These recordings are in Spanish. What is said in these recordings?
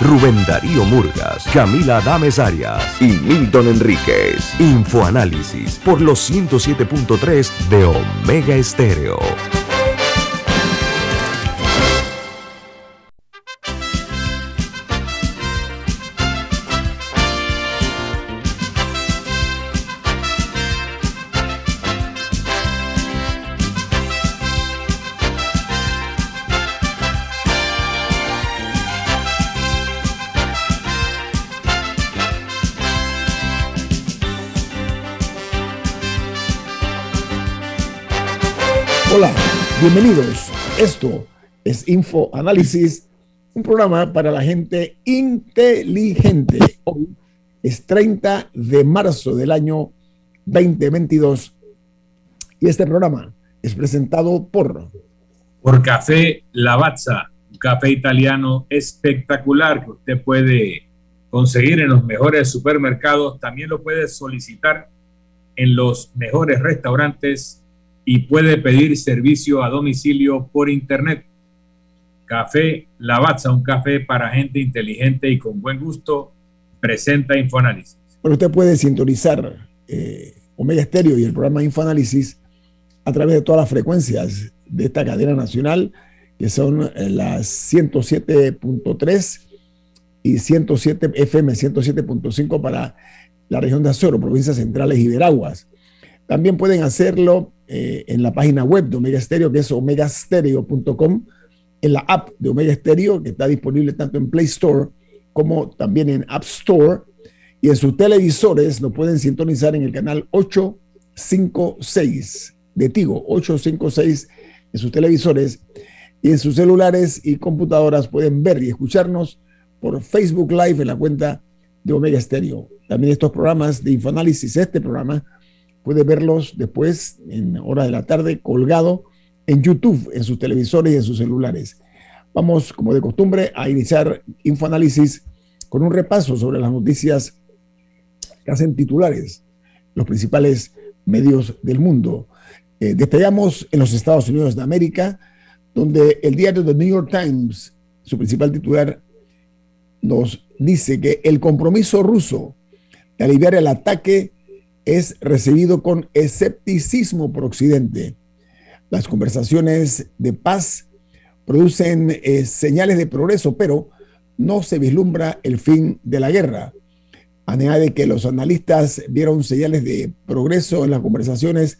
Rubén Darío Murgas, Camila Adames Arias y Milton Enríquez. Infoanálisis por los 107.3 de Omega Estéreo. Bienvenidos. Esto es Info Análisis, un programa para la gente inteligente. Hoy es 30 de marzo del año 2022 y este programa es presentado por por Café Lavazza, un café italiano espectacular que usted puede conseguir en los mejores supermercados, también lo puede solicitar en los mejores restaurantes y puede pedir servicio a domicilio por internet. Café Lavazza, un café para gente inteligente y con buen gusto, presenta Infoanálisis. Pero usted puede sintonizar eh, Omega Stereo y el programa Infoanálisis a través de todas las frecuencias de esta cadena nacional, que son eh, las 107.3 y 107 FM 107.5 para la región de Azoro, provincias centrales y Veraguas. También pueden hacerlo eh, en la página web de Omega Stereo, que es omegastereo.com, en la app de Omega Stereo, que está disponible tanto en Play Store como también en App Store. Y en sus televisores lo pueden sintonizar en el canal 856 de Tigo, 856 en sus televisores. Y en sus celulares y computadoras pueden ver y escucharnos por Facebook Live en la cuenta de Omega Stereo. También estos programas de Infoanálisis, este programa, puede verlos después en hora de la tarde colgado en YouTube, en sus televisores y en sus celulares. Vamos, como de costumbre, a iniciar Infoanálisis con un repaso sobre las noticias que hacen titulares los principales medios del mundo. Eh, en los Estados Unidos de América, donde el diario The New York Times, su principal titular, nos dice que el compromiso ruso de aliviar el ataque es recibido con escepticismo por Occidente. Las conversaciones de paz producen eh, señales de progreso, pero no se vislumbra el fin de la guerra. Añade que los analistas vieron señales de progreso en las conversaciones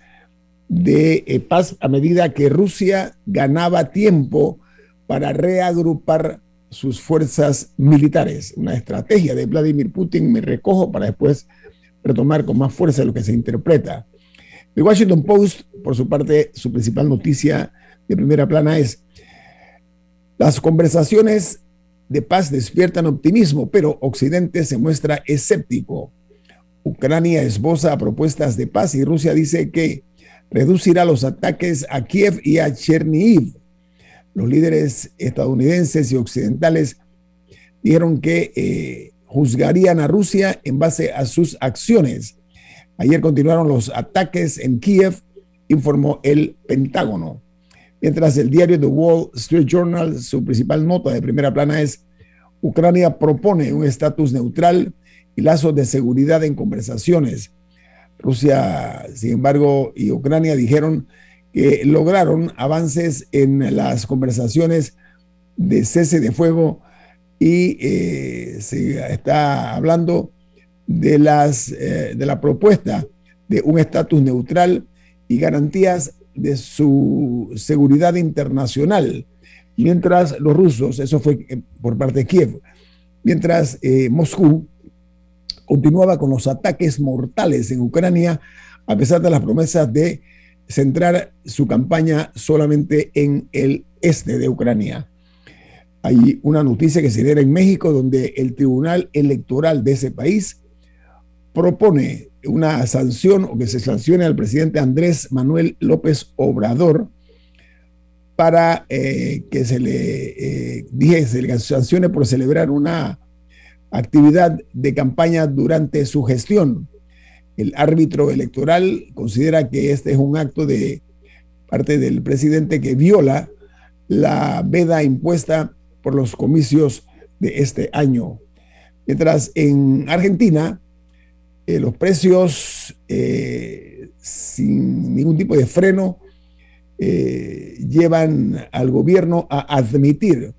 de eh, paz a medida que Rusia ganaba tiempo para reagrupar sus fuerzas militares. Una estrategia de Vladimir Putin, me recojo para después retomar con más fuerza lo que se interpreta. El Washington Post, por su parte, su principal noticia de primera plana es, las conversaciones de paz despiertan optimismo, pero Occidente se muestra escéptico. Ucrania esboza propuestas de paz y Rusia dice que reducirá los ataques a Kiev y a Chernihiv. Los líderes estadounidenses y occidentales dijeron que eh, juzgarían a Rusia en base a sus acciones. Ayer continuaron los ataques en Kiev, informó el Pentágono. Mientras el diario The Wall Street Journal, su principal nota de primera plana es, Ucrania propone un estatus neutral y lazos de seguridad en conversaciones. Rusia, sin embargo, y Ucrania dijeron que lograron avances en las conversaciones de cese de fuego y eh, se está hablando de, las, eh, de la propuesta de un estatus neutral y garantías de su seguridad internacional, mientras los rusos, eso fue eh, por parte de Kiev, mientras Moscú continuaba con los ataques mortales en Ucrania, a pesar de las promesas de centrar su campaña solamente en el este de Ucrania. Hay una noticia que se diera en México donde el Tribunal Electoral de ese país propone una sanción o que se sancione al presidente Andrés Manuel López Obrador para eh, que se le, eh, dije, se le sancione por celebrar una actividad de campaña durante su gestión. El árbitro electoral considera que este es un acto de parte del presidente que viola la veda impuesta por los comicios de este año. Mientras en Argentina, eh, los precios eh, sin ningún tipo de freno eh, llevan al gobierno a admitir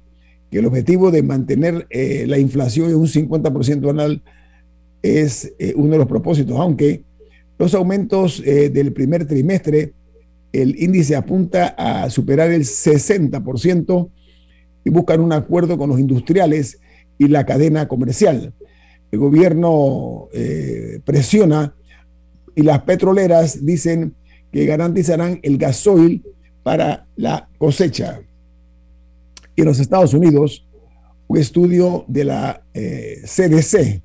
que el objetivo de mantener la inflación en un 50% anual es uno de los propósitos, aunque los aumentos del primer trimestre, el índice apunta a superar el 60% y buscan un acuerdo con los industriales y la cadena comercial el gobierno eh, presiona y las petroleras dicen que garantizarán el gasoil para la cosecha. Y en los Estados Unidos, un estudio de la CDC eh,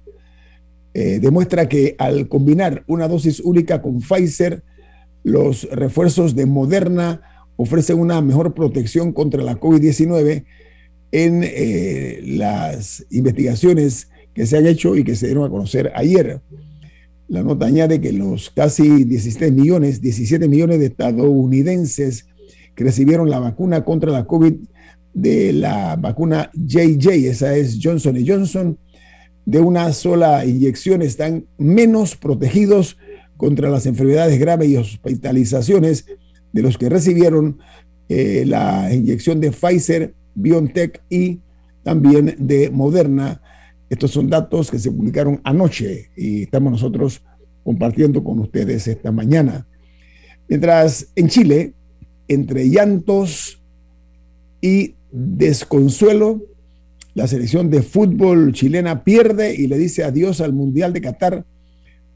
eh, demuestra que al combinar una dosis única con Pfizer, los refuerzos de Moderna ofrecen una mejor protección contra la COVID-19 en las investigaciones que se han hecho y que se dieron a conocer ayer. La nota añade que los casi 17 millones, 17 millones de estadounidenses que recibieron la vacuna contra la COVID de la vacuna JJ, esa es Johnson Johnson, de una sola inyección están menos protegidos contra las enfermedades graves y hospitalizaciones de los que recibieron eh, la inyección de Pfizer, BioNTech y también de Moderna estos son datos que se publicaron anoche y estamos nosotros compartiendo con ustedes esta mañana. Mientras en Chile, entre llantos y desconsuelo, la selección de fútbol chilena pierde y le dice adiós al Mundial de Qatar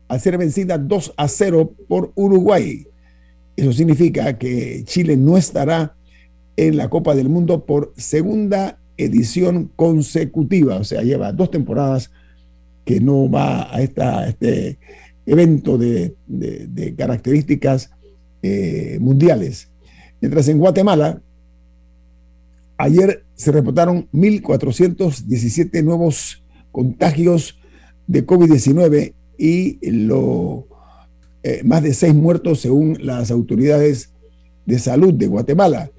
al ser vencida 2 a 0 por Uruguay. Eso significa que Chile no estará en la Copa del Mundo por segunda edición consecutiva, o sea, lleva dos temporadas que no va a, este evento de, características eh, mundiales. Mientras en Guatemala, ayer se reportaron 1.417 nuevos contagios de COVID-19 y lo, eh, más de seis muertos según las autoridades de salud de Guatemala.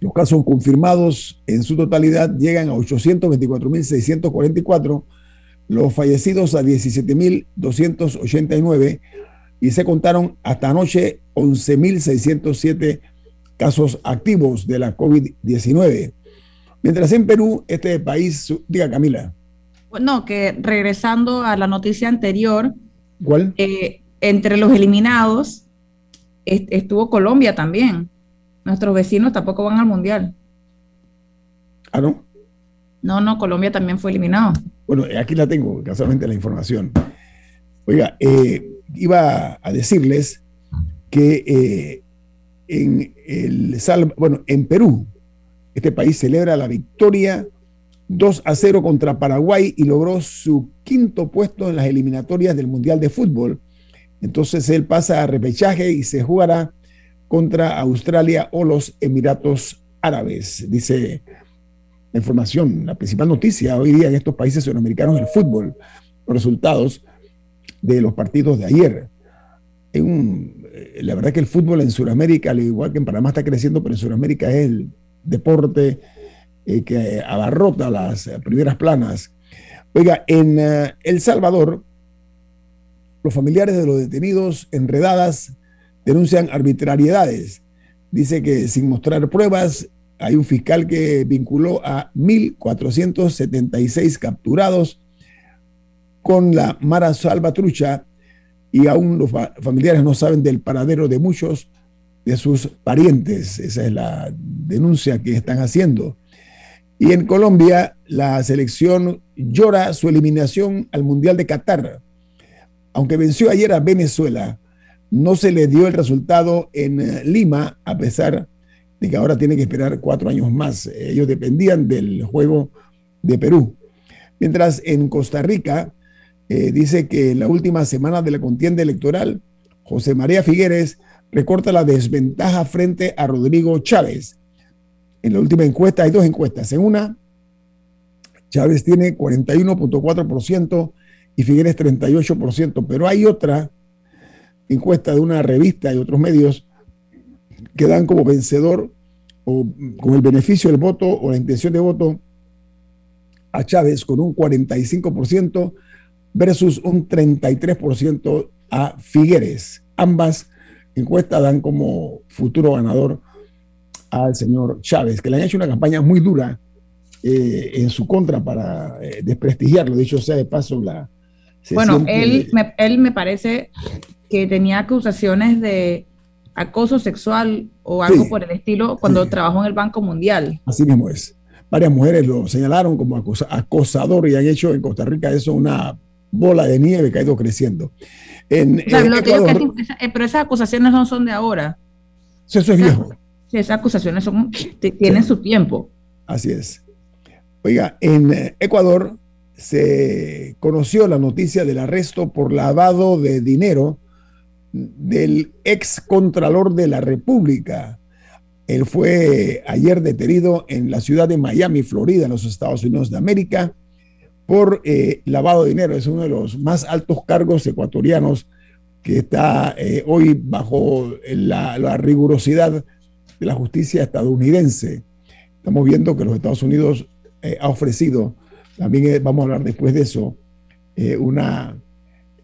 Los casos confirmados en su totalidad llegan a 824.644, los fallecidos a 17.289 y se contaron hasta anoche 11.607 casos activos de la COVID-19. Mientras en Perú, este país, diga Camila. No, que regresando a la noticia anterior, ¿cuál? Eh, entre los eliminados estuvo Colombia también. Nuestros vecinos tampoco van al mundial. Ah, no. No, no, Colombia también fue eliminado. Bueno, aquí la tengo, casualmente la información. Oiga, eh, iba a decirles que eh, en el bueno, en Perú, este país celebra la victoria 2 a 0 contra Paraguay y logró su quinto puesto en las eliminatorias del Mundial de Fútbol. Entonces él pasa a repechaje y se jugará contra Australia o los Emiratos Árabes. Dice la información, la principal noticia hoy día en estos países sudamericanos el fútbol, los resultados de los partidos de ayer. Eh, la verdad que el fútbol en Sudamérica, al igual que en Panamá está creciendo, pero en Sudamérica es el deporte eh, que abarrota las primeras planas. Oiga, en eh, El Salvador, los familiares de los detenidos enredadas denuncian arbitrariedades. Dice que sin mostrar pruebas, hay un fiscal que vinculó a 1.476 capturados con la Mara Salvatrucha y aún los familiares no saben del paradero de muchos de sus parientes. Esa es la denuncia que están haciendo. Y en Colombia, la selección llora su eliminación al Mundial de Qatar. Aunque venció ayer a Venezuela, no se le dio el resultado en eh, Lima, a pesar de que ahora tiene que esperar cuatro años más. Ellos dependían del juego de Perú. Mientras en Costa Rica, eh, dice que en la última semana de la contienda electoral, José María Figueres recorta la desventaja frente a Rodrigo Chávez. En la última encuesta hay dos encuestas. En una, Chávez tiene 41.4% y Figueres 38%, pero hay otra encuesta de una revista y otros medios que dan como vencedor o con el beneficio del voto o la intención de voto a Chávez con un 45% versus un 33% a Figueres. Ambas encuestas dan como futuro ganador al señor Chávez, que le han hecho una campaña muy dura eh, en su contra para eh, desprestigiarlo. Dicho sea de paso, la... Bueno, él, me, él me parece que tenía acusaciones de acoso sexual o algo por el estilo cuando trabajó en el Banco Mundial. Así mismo es. Varias mujeres lo señalaron como acosador y han hecho en Costa Rica eso una bola de nieve que ha ido creciendo. En, pero esas acusaciones no son de ahora. Eso, es viejo. esas acusaciones son, tienen su tiempo. Así es. Oiga, en eh, Ecuador se conoció la noticia del arresto por lavado de dinero del ex contralor de la República. Él fue ayer detenido en la ciudad de Miami, Florida, en los Estados Unidos de América, por eh, lavado de dinero. Es uno de los más altos cargos ecuatorianos que está eh, hoy bajo la, rigurosidad de la justicia estadounidense. Estamos viendo que los Estados Unidos eh, ha ofrecido, también vamos a hablar después de eso, una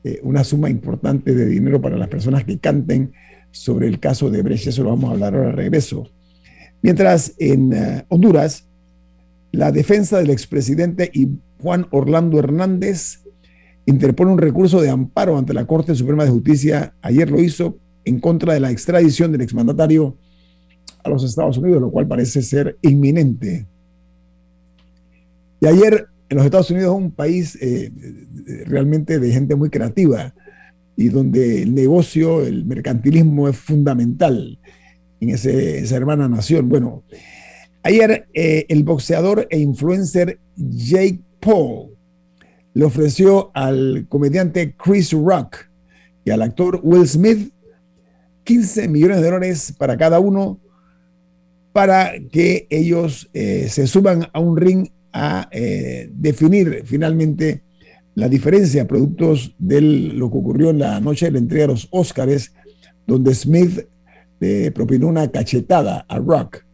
eh, una suma importante de dinero para las personas que canten sobre el caso de Brecht. Eso lo vamos a hablar ahora regreso. Mientras en eh, Honduras, la defensa del expresidente y Juan Orlando Hernández interpone un recurso de amparo ante la Corte Suprema de Justicia. Ayer lo hizo en contra de la extradición del exmandatario a los Estados Unidos, lo cual parece ser inminente. Y ayer en los Estados Unidos es un país eh, realmente de gente muy creativa y donde el negocio, el mercantilismo es fundamental en esa hermana nación. Bueno, ayer eh, el boxeador e influencer Jake Paul le ofreció al comediante Chris Rock y al actor Will Smith 15 millones de dólares para cada uno para que ellos eh, se suban a un ring a eh, definir finalmente la diferencia productos de lo que ocurrió en la noche de la entrega de los Óscares, donde Smith le propinó una cachetada a Rock.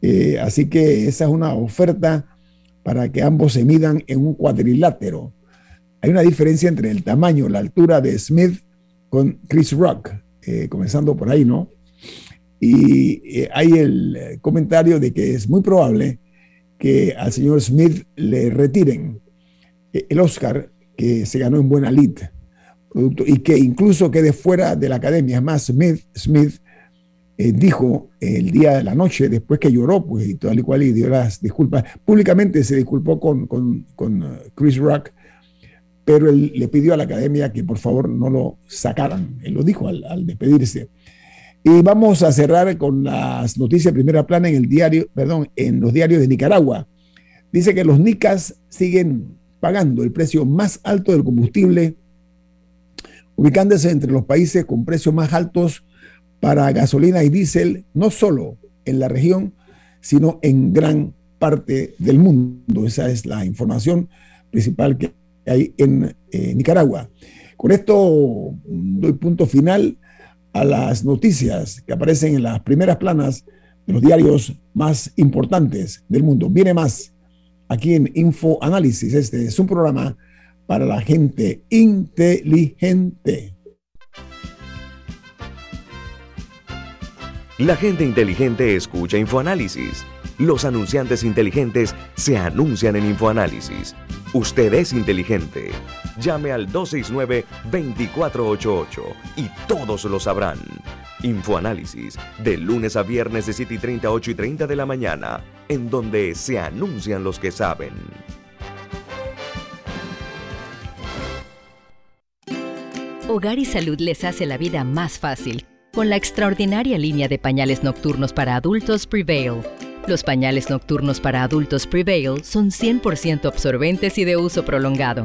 Eh, así que esa es una oferta para que ambos se midan en un cuadrilátero. Hay una diferencia entre el tamaño, la altura de Smith con Chris Rock, eh, comenzando por ahí, ¿no? Y hay el comentario de que es muy probable que al señor Smith le retiren el Oscar que se ganó en Buena Lid, y que incluso quede fuera de la academia. Es más, Smith, Smith eh, dijo el día de la noche, después que lloró, pues y tal y cual, y dio las disculpas, públicamente se disculpó con, con, uh, Chris Rock, pero él le pidió a la academia que por favor no lo sacaran. Él lo dijo al, al despedirse. Y vamos a cerrar con las noticias de primera plana en el diario, perdón, en los diarios de Nicaragua. Dice que los nicas siguen pagando el precio más alto del combustible, ubicándose entre los países con precios más altos para gasolina y diésel, no solo en la región, sino en gran parte del mundo. Esa es la información principal que hay en eh, Nicaragua. Con esto doy punto final a las noticias que aparecen en las primeras planas de los diarios más importantes del mundo. Viene más aquí en Info Análisis. Este es un programa para la gente inteligente. La gente inteligente escucha InfoAnálisis. Los anunciantes inteligentes se anuncian en InfoAnálisis. Usted es inteligente. Llame al 269-2488 y todos lo sabrán. Infoanálisis, de lunes a viernes de 7 y 30, 8 y 30 de la mañana, en donde se anuncian los que saben. Hogar y Salud les hace la vida más fácil con la extraordinaria línea de pañales nocturnos para adultos Prevail los pañales nocturnos para adultos Prevail son 100% absorbentes y de uso prolongado.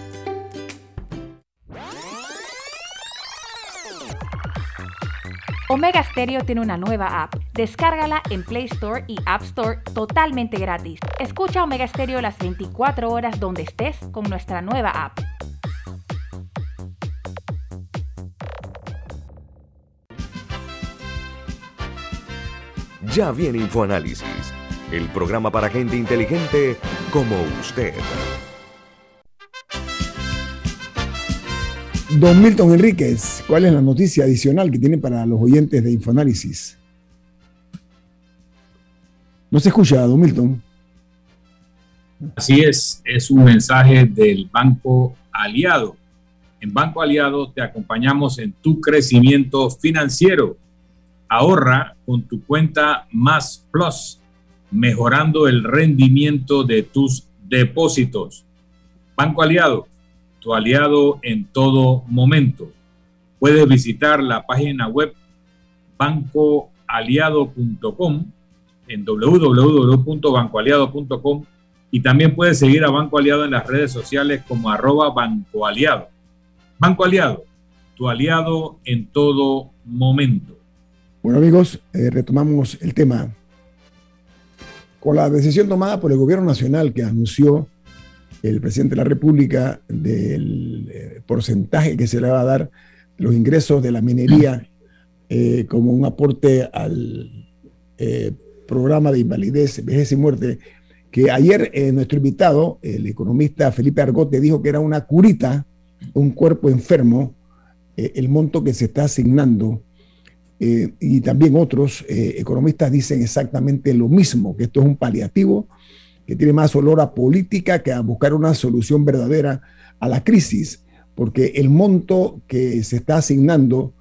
Omega Stereo tiene una nueva app. Descárgala en Play Store y App Store totalmente gratis. Escucha Omega Stereo las 24 horas donde estés con nuestra nueva app. Ya viene InfoAnálisis, el programa para gente inteligente como usted. Don Milton Enríquez, ¿cuál es la noticia adicional que tiene para los oyentes de Infoanálisis? No se escucha, don Milton. Así es, es un mensaje del Banco Aliado. En Banco Aliado te acompañamos en tu crecimiento financiero. Ahorra con tu cuenta Más Plus, mejorando el rendimiento de tus depósitos. Banco Aliado tu aliado en todo momento. Puedes visitar la página web bancoaliado.com en www.bancoaliado.com y también puedes seguir a Banco Aliado en las redes sociales como arroba Banco Aliado. Banco Aliado, tu aliado en todo momento. Bueno amigos, eh, retomamos el tema. Con la decisión tomada por el gobierno nacional que anunció el presidente de la República del eh, porcentaje que se le va a dar los ingresos de la minería eh, como un aporte al eh, programa de invalidez, vejez y muerte, que ayer nuestro invitado, el economista Felipe Argote, dijo que era una curita, un cuerpo enfermo, el monto que se está asignando. y también otros economistas dicen exactamente lo mismo, que esto es un paliativo que tiene más olor a política que a buscar una solución verdadera a la crisis, porque el monto que se está asignando,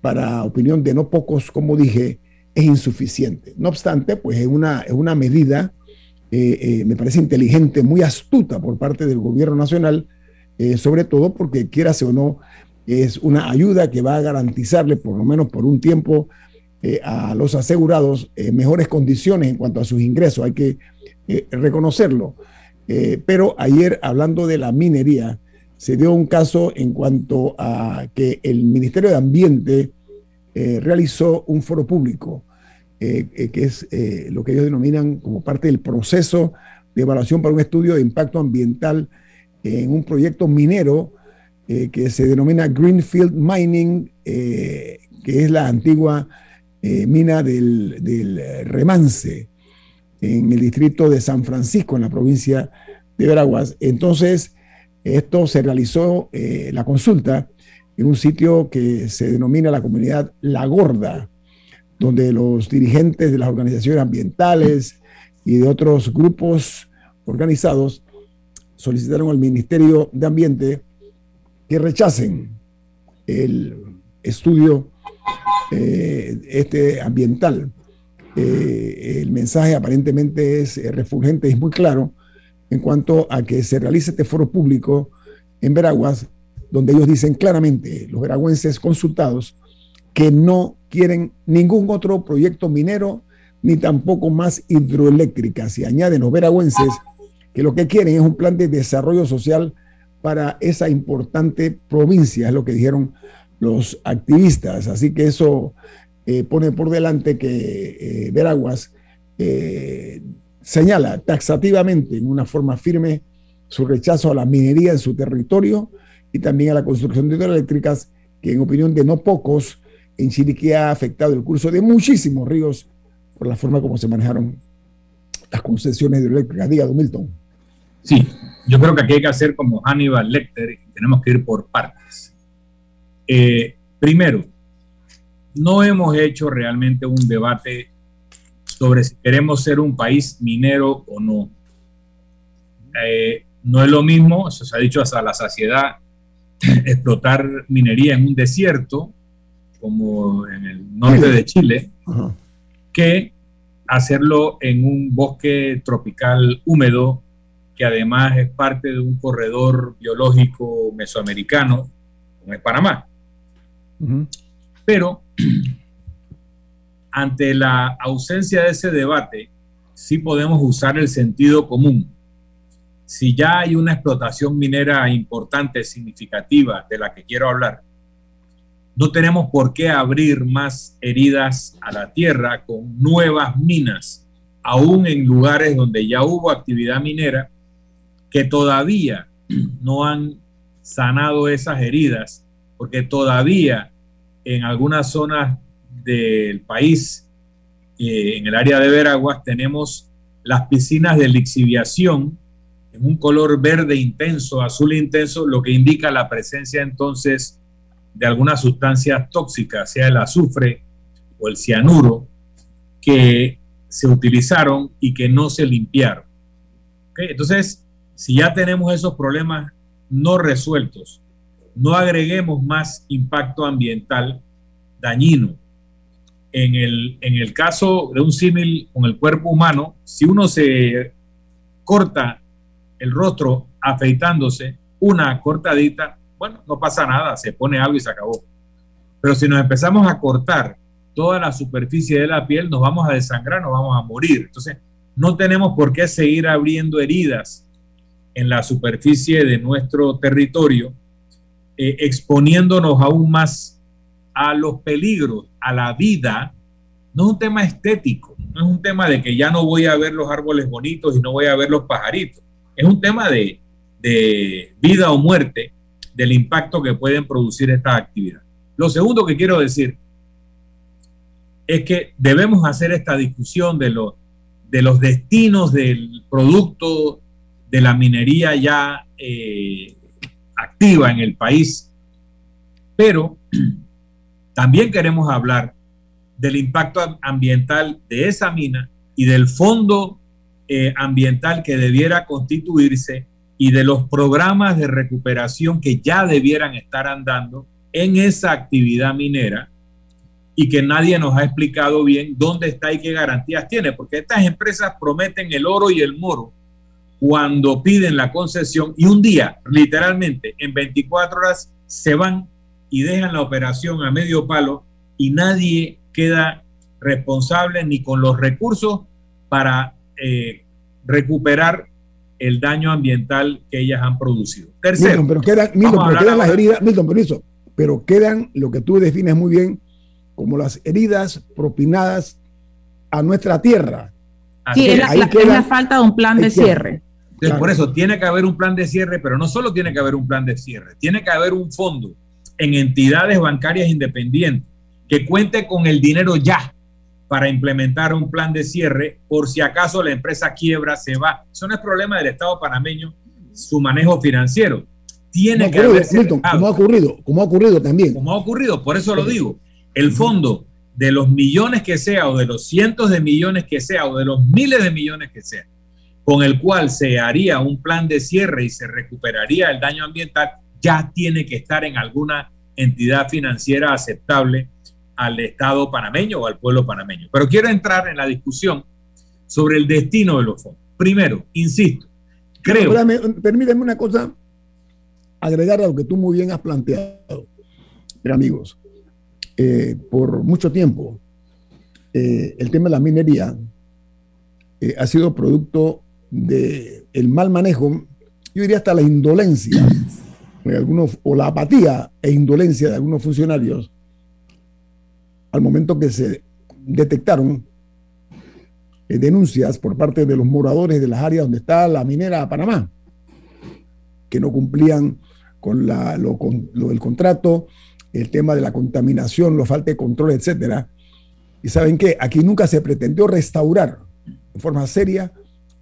para opinión de no pocos, como dije, es insuficiente. No obstante, pues es una, es una medida, eh, eh, me parece inteligente, muy astuta por parte del gobierno nacional, eh, sobre todo porque quiera o no, es una ayuda que va a garantizarle, por lo menos por un tiempo, a los asegurados mejores condiciones en cuanto a sus ingresos. Hay que eh, reconocerlo. Eh, pero ayer, hablando de la minería, se dio un caso en cuanto a que el Ministerio de Ambiente eh, realizó un foro público, que es lo que ellos denominan como parte del proceso de evaluación para un estudio de impacto ambiental en un proyecto minero que se denomina Greenfield Mining, que es la antigua mina del, del Remance en el distrito de San Francisco, en la provincia de Veraguas. Entonces, esto se realizó, eh, la consulta, en un sitio que se denomina la comunidad La Gorda, donde los dirigentes de las organizaciones ambientales y de otros grupos organizados solicitaron al Ministerio de Ambiente que rechacen el estudio eh, este ambiental eh, el mensaje aparentemente es eh, refulgente, es muy claro en cuanto a que se realice este foro público en Veraguas, donde ellos dicen claramente, los veragüenses consultados, que no quieren ningún otro proyecto minero ni tampoco más hidroeléctricas. Y añaden los veragüenses que lo que quieren es un plan de desarrollo social para esa importante provincia, es lo que dijeron los activistas. Así que eso eh, pone por delante que eh, Veraguas eh, señala taxativamente, en una forma firme, su rechazo a la minería en su territorio y también a la construcción de hidroeléctricas, que en opinión de no pocos, en Chiriquí ha afectado el curso de muchísimos ríos por la forma como se manejaron las concesiones hidroeléctricas. Diga, don Milton. Sí, yo creo que aquí hay que hacer como Hannibal Lecter y tenemos que ir por partes. primero, no hemos hecho realmente un debate sobre si queremos ser un país minero o no. Eh, no es lo mismo, eso se ha dicho hasta la saciedad, explotar minería en un desierto como en el norte de Chile, que hacerlo en un bosque tropical húmedo, que además es parte de un corredor biológico mesoamericano, como es Panamá. Pero ante la ausencia de ese debate, sí podemos usar el sentido común. Si ya hay una explotación minera importante, significativa, de la que quiero hablar, no tenemos por qué abrir más heridas a la tierra con nuevas minas, aún en lugares donde ya hubo actividad minera, que todavía no han sanado esas heridas, porque todavía en algunas zonas del país, eh, en el área de Veraguas, tenemos las piscinas de lixiviación en un color verde intenso, azul intenso, lo que indica la presencia entonces de algunas sustancias tóxicas, sea el azufre o el cianuro, que se utilizaron y que no se limpiaron. Entonces, si ya tenemos esos problemas no resueltos, no agreguemos más impacto ambiental dañino. En el, en el caso de un símil con el cuerpo humano, si uno se corta el rostro afeitándose, una cortadita, bueno, no pasa nada, se pone algo y se acabó. Pero si nos empezamos a cortar toda la superficie de la piel, nos vamos a desangrar, nos vamos a morir. Entonces, no tenemos por qué seguir abriendo heridas en la superficie de nuestro territorio, eh, exponiéndonos aún más a los peligros, a la vida. No es un tema estético, no es un tema de que ya no voy a ver los árboles bonitos y no voy a ver los pajaritos. Es un tema de, de vida o muerte del impacto que pueden producir estas actividades. Lo segundo que quiero decir es que debemos hacer esta discusión de, los de los destinos del producto de la minería ya eh, activa en el país, pero también queremos hablar del impacto ambiental de esa mina y del fondo eh, ambiental que debiera constituirse y de los programas de recuperación que ya debieran estar andando en esa actividad minera y que nadie nos ha explicado bien dónde está y qué garantías tiene, porque estas empresas prometen el oro y el moro cuando piden la concesión y un día, literalmente, en 24 horas se van y dejan la operación a medio palo y nadie queda responsable ni con los recursos para eh, recuperar el daño ambiental que ellas han producido. Tercero, pero quedan, las heridas, Milton, permiso, pero quedan lo que tú defines muy bien como las heridas propinadas a nuestra tierra. Sí, es la, falta de un plan de cierre. Por eso tiene que haber un plan de cierre, pero no solo tiene que haber un plan de cierre, tiene que haber un fondo en entidades bancarias independientes que cuente con el dinero ya para implementar un plan de cierre por si acaso la empresa quiebra, se va. Eso no es problema del Estado panameño, su manejo financiero. Tiene que haber como ha ocurrido, como ha ocurrido también. Como ha ocurrido, por eso lo digo. El fondo de los millones que sea, o de los cientos de millones que sea, o de los miles de millones que sea, con el cual se haría un plan de cierre y se recuperaría el daño ambiental, ya tiene que estar en alguna entidad financiera aceptable al Estado panameño o al pueblo panameño. Pero quiero entrar en la discusión sobre el destino de los fondos. Primero, insisto, creo... permíteme una cosa, agregar a lo que tú muy bien has planteado. Pero amigos, eh, por mucho tiempo eh, el tema de la minería eh, ha sido producto del el mal manejo, yo diría hasta la indolencia de algunos, o la apatía e indolencia de algunos funcionarios al momento que se detectaron eh, denuncias por parte de los moradores de las áreas donde está la minera Panamá, que no cumplían con, lo, del contrato, el tema de la contaminación, la falta de control, etcétera. Y saben qué, aquí nunca se pretendió restaurar en forma seria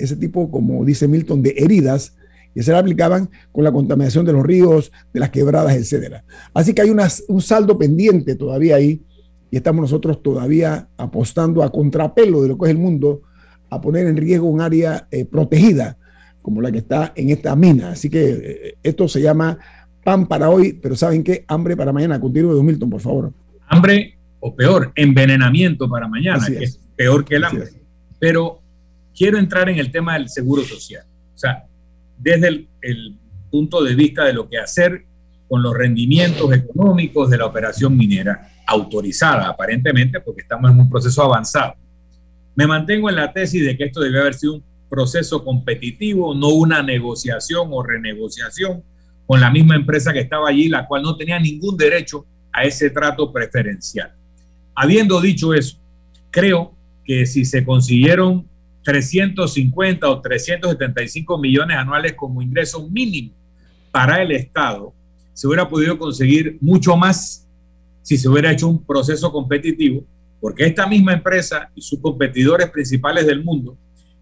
ese tipo, como dice Milton, de heridas que se le aplicaban con la contaminación de los ríos, de las quebradas, etcétera. Así que hay un saldo pendiente todavía ahí y estamos nosotros todavía apostando a contrapelo de lo que es el mundo, a poner en riesgo un área eh, protegida como la que está en esta mina. Así que eh, esto se llama pan para hoy, pero ¿saben qué? Hambre para mañana. Continúe, Don Milton, por favor. Hambre o peor, envenenamiento para mañana, que es peor que el hambre. Pero quiero entrar en el tema del seguro social. O sea, desde el, el punto de vista de lo que hacer con los rendimientos económicos de la operación minera, autorizada aparentemente, porque estamos en un proceso avanzado. Me mantengo en la tesis de que esto debe haber sido un proceso competitivo, no una negociación o renegociación con la misma empresa que estaba allí, la cual no tenía ningún derecho a ese trato preferencial. Habiendo dicho eso, creo que si se consiguieron 350 o 375 millones anuales como ingreso mínimo para el Estado, se hubiera podido conseguir mucho más si se hubiera hecho un proceso competitivo, porque esta misma empresa y sus competidores principales del mundo,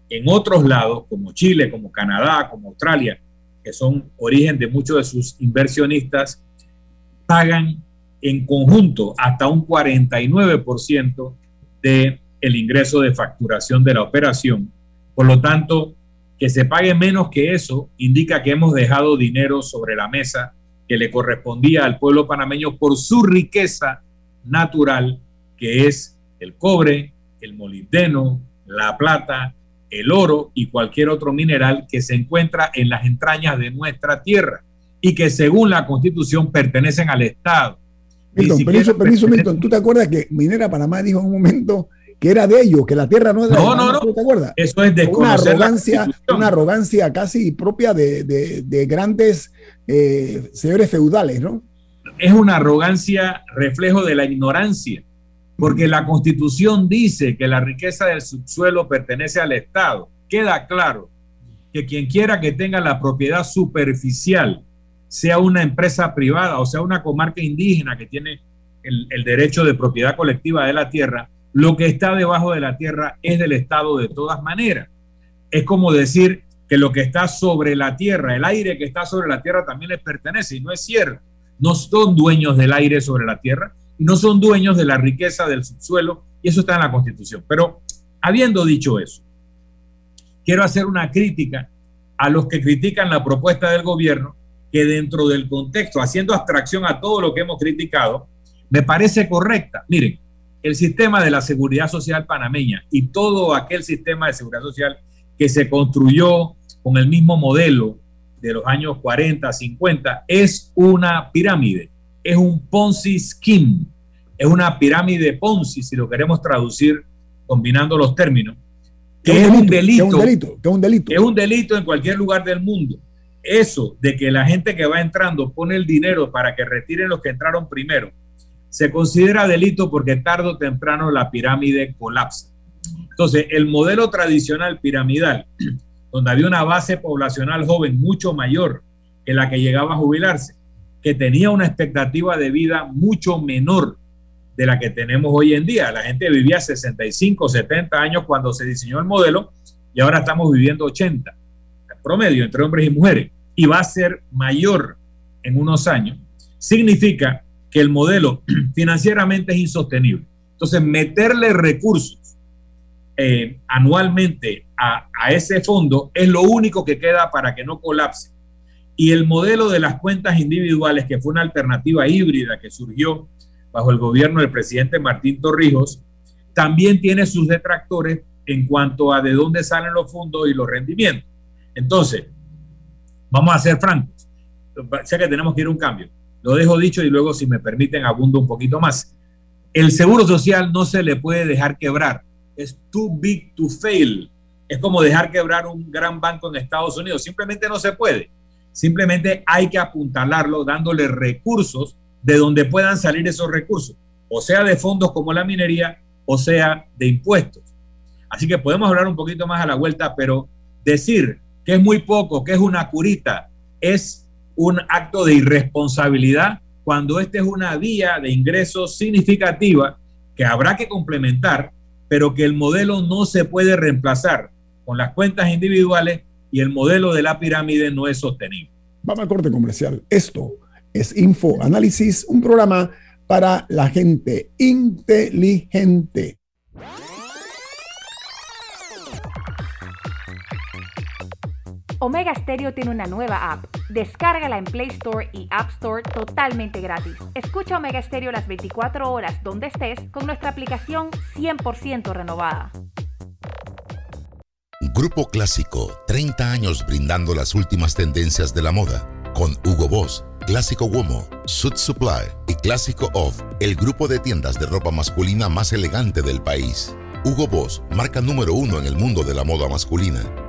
en otros lados, como Chile, como Canadá, como Australia, que son origen de muchos de sus inversionistas, pagan en conjunto hasta un 49% de el ingreso de facturación de la operación. Por lo tanto, que se pague menos que eso indica que hemos dejado dinero sobre la mesa que le correspondía al pueblo panameño por su riqueza natural, que es el cobre, el molibdeno, la plata, el oro y cualquier otro mineral que se encuentra en las entrañas de nuestra tierra y que según la constitución pertenecen al Estado. Milton, permiso, permiso, Milton, ¿tú te acuerdas que Minera Panamá dijo en un momento que era de ellos, que la tierra no es de No, no, no. ¿Te acuerdas? Eso es una arrogancia, una arrogancia casi propia de, de, grandes eh, señores feudales, ¿no? Es una arrogancia reflejo de la ignorancia, porque la constitución dice que la riqueza del subsuelo pertenece al Estado. Queda claro que quien quiera que tenga la propiedad superficial, sea una empresa privada o sea una comarca indígena que tiene el, el derecho de propiedad colectiva de la tierra, lo que está debajo de la tierra es del Estado de todas maneras. Es como decir que lo que está sobre la tierra, el aire que está sobre la tierra también les pertenece y no es cierto. No son dueños del aire sobre la tierra y no son dueños de la riqueza del subsuelo y eso está en la Constitución. Pero habiendo dicho eso, quiero hacer una crítica a los que critican la propuesta del gobierno que dentro del contexto, haciendo abstracción a todo lo que hemos criticado, me parece correcta. Miren, el sistema de la seguridad social panameña y todo aquel sistema de seguridad social que se construyó con el mismo modelo de los años 40, 50, es una pirámide, es un Ponzi scheme, es una pirámide Ponzi, si lo queremos traducir combinando los términos, que es un delito, es un delito, es un delito. Es un delito en cualquier lugar del mundo. Eso de que la gente que va entrando pone el dinero para que retiren los que entraron primero se considera delito porque tarde o temprano la pirámide colapsa. Entonces, el modelo tradicional piramidal, donde había una base poblacional joven mucho mayor que la que llegaba a jubilarse, que tenía una expectativa de vida mucho menor de la que tenemos hoy en día. La gente vivía 65, 70 años cuando se diseñó el modelo y ahora estamos viviendo 80, el promedio entre hombres y mujeres, y va a ser mayor en unos años. Significa que el modelo financieramente es insostenible. Entonces, meterle recursos eh, anualmente a, a, ese fondo es lo único que queda para que no colapse. Y el modelo de las cuentas individuales, que fue una alternativa híbrida que surgió bajo el gobierno del presidente Martín Torrijos, también tiene sus detractores en cuanto a de dónde salen los fondos y los rendimientos. Entonces, vamos a ser francos. Sé que tenemos que ir a un cambio. Lo dejo dicho y luego, si me permiten, abundo un poquito más. El seguro social no se le puede dejar quebrar. Es too big to fail. Es como dejar quebrar un gran banco en Estados Unidos. Simplemente no se puede. Simplemente hay que apuntalarlo dándole recursos de donde puedan salir esos recursos, o sea de fondos como la minería, o sea de impuestos. Así que podemos hablar un poquito más a la vuelta, pero decir que es muy poco, que es una curita, es un acto de irresponsabilidad cuando esta es una vía de ingresos significativa que habrá que complementar, pero que el modelo no se puede reemplazar con las cuentas individuales y el modelo de la pirámide no es sostenible. Vamos al corte comercial. Esto es Info Análisis, un programa para la gente inteligente. Omega Stereo tiene una nueva app. Descárgala en Play Store y App Store totalmente gratis. Escucha Omega Stereo las 24 horas donde estés con nuestra aplicación 100% renovada. Grupo Clásico, 30 años brindando las últimas tendencias de la moda. Con Hugo Boss, Clásico Womo, Suit Supply y Clásico Off, el grupo de tiendas de ropa masculina más elegante del país. Hugo Boss, marca número uno en el mundo de la moda masculina.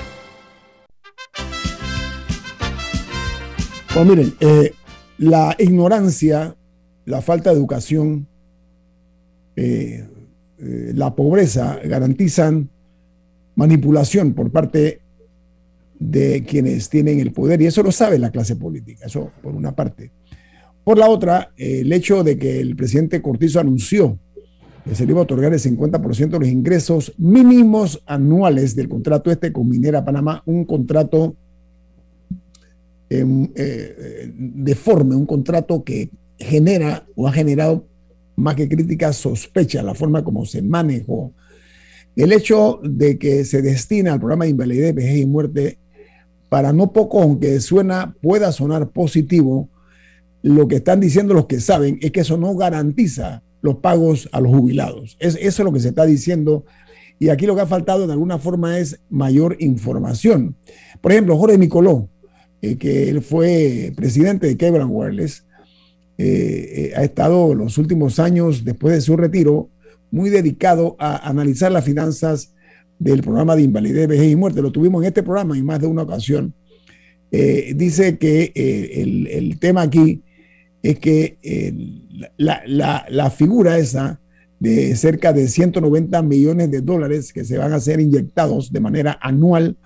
Pues miren, eh, la ignorancia, la falta de educación, eh, eh, la pobreza garantizan manipulación por parte de quienes tienen el poder y eso lo sabe la clase política, eso por una parte. Por la otra, el hecho de que el presidente Cortizo anunció que se le iba a otorgar el 50% de los ingresos mínimos anuales del contrato este con Minera Panamá, un contrato Em, eh, deforme, un contrato que genera o ha generado más que crítica sospecha la forma como se manejó. El hecho de que se destina al programa de invalidez, vejez y muerte, para no poco, aunque suena, pueda sonar positivo, lo que están diciendo los que saben es que eso no garantiza los pagos a los jubilados. Es, eso es lo que se está diciendo. Y aquí lo que ha faltado de alguna forma es mayor información. Por ejemplo, Jorge Nicoló, eh, que él fue presidente de Kevin Wireless, eh, eh, ha estado los últimos años, después de su retiro, muy dedicado a analizar las finanzas del programa de invalidez, vejez y muerte. Lo tuvimos en este programa en más de una ocasión. dice que el, tema aquí es que la, la, figura esa de cerca de 190 millones de dólares que se van a ser inyectados de manera anual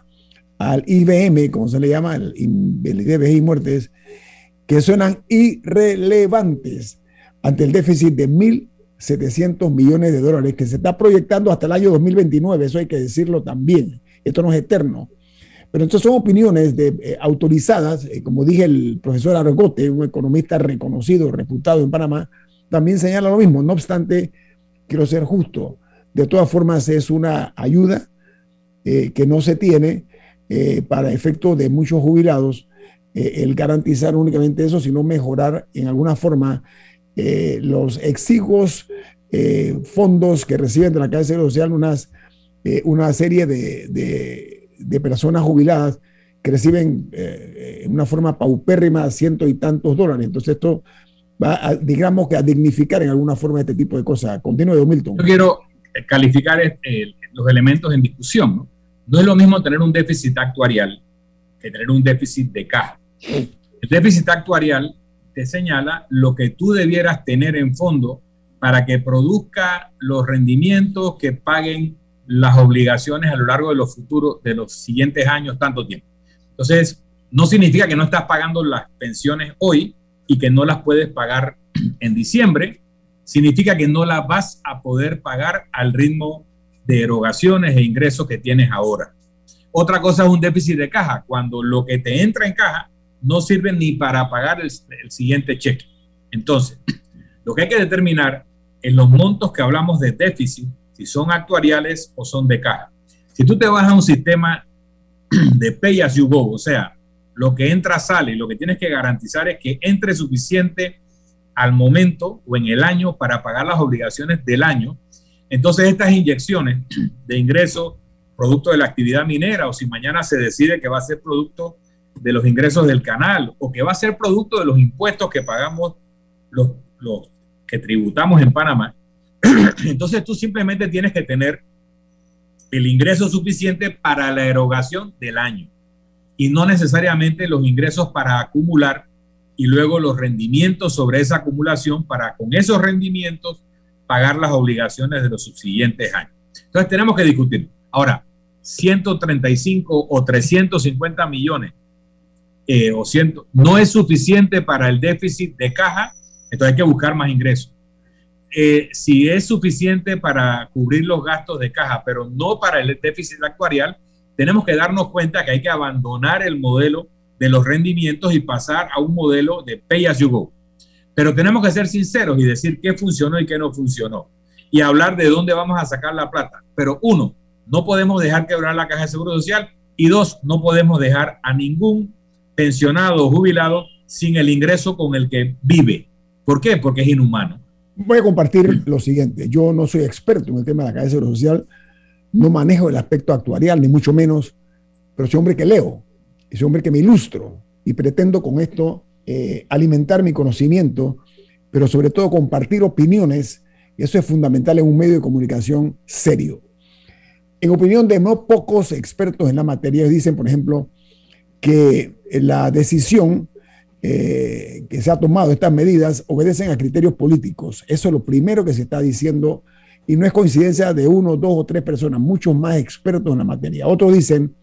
al IBM, como se le llama, el y muertes, que suenan irrelevantes ante el déficit de 1.700 millones de dólares que se está proyectando hasta el año 2029, eso hay que decirlo también, esto no es eterno. Pero entonces son opiniones de, eh, autorizadas, eh, como dije el profesor Argote, un economista reconocido, reputado en Panamá, también señala lo mismo. No obstante, quiero ser justo, de todas formas es una ayuda eh, que no se tiene eh, para efecto de muchos jubilados eh, el garantizar únicamente eso, sino mejorar en alguna forma eh, los exiguos fondos que reciben de la Caja de Seguro Social unas, una serie de, de, personas jubiladas que reciben en una forma paupérrima ciento y tantos dólares. Entonces esto va, digamos que a dignificar en alguna forma este tipo de cosas. Continúe, Milton. Yo quiero calificar los elementos en discusión. No es lo mismo tener un déficit actuarial que tener un déficit de caja. El déficit actuarial te señala lo que tú debieras tener en fondo para que produzca los rendimientos que paguen las obligaciones a lo largo de los futuros, de los siguientes años, tanto tiempo. Entonces, no significa que no estás pagando las pensiones hoy y que no las puedes pagar en diciembre, significa que no las vas a poder pagar al ritmo de erogaciones e ingresos que tienes ahora. Otra cosa es un déficit de caja, cuando lo que te entra en caja no sirve ni para pagar el, siguiente cheque. Entonces, lo que hay que determinar en los montos que hablamos de déficit, si son actuariales o son de caja. Si tú te vas a un sistema de pay as you go, o sea, lo que entra sale, lo que tienes que garantizar es que entre suficiente al momento o en el año para pagar las obligaciones del año entonces, estas inyecciones de ingresos, producto de la actividad minera, o si mañana se decide que va a ser producto de los ingresos del canal, o que va a ser producto de los impuestos que pagamos los, los que tributamos en Panamá, entonces tú simplemente tienes que tener el ingreso suficiente para la erogación del año. Y no necesariamente los ingresos para acumular y luego los rendimientos sobre esa acumulación para con esos rendimientos pagar las obligaciones de los subsiguientes años. Entonces tenemos que discutir. Ahora, 135 o 350 millones eh, o ciento, no es suficiente para el déficit de caja, entonces hay que buscar más ingresos. Eh, si es suficiente para cubrir los gastos de caja, pero no para el déficit actuarial, tenemos que darnos cuenta que hay que abandonar el modelo de los rendimientos y pasar a un modelo de pay as you go. Pero tenemos que ser sinceros y decir qué funcionó y qué no funcionó. Y hablar de dónde vamos a sacar la plata. Pero uno, no podemos dejar quebrar la caja de seguro social. Y dos, no podemos dejar a ningún pensionado o jubilado sin el ingreso con el que vive. ¿Por qué? Porque es inhumano. Voy a compartir lo siguiente. Yo no soy experto en el tema de la caja de seguro social. No manejo el aspecto actuarial, ni mucho menos. Pero soy hombre que leo. Soy hombre que me ilustro. Y pretendo con esto eh, alimentar mi conocimiento, pero sobre todo compartir opiniones, y eso es fundamental en un medio de comunicación serio. En opinión de no pocos expertos en la materia, dicen, por ejemplo, que la decisión eh, que se ha tomado, estas medidas, obedecen a criterios políticos. Eso es lo primero que se está diciendo y no es coincidencia de uno, dos o tres personas, muchos más expertos en la materia. Otros dicen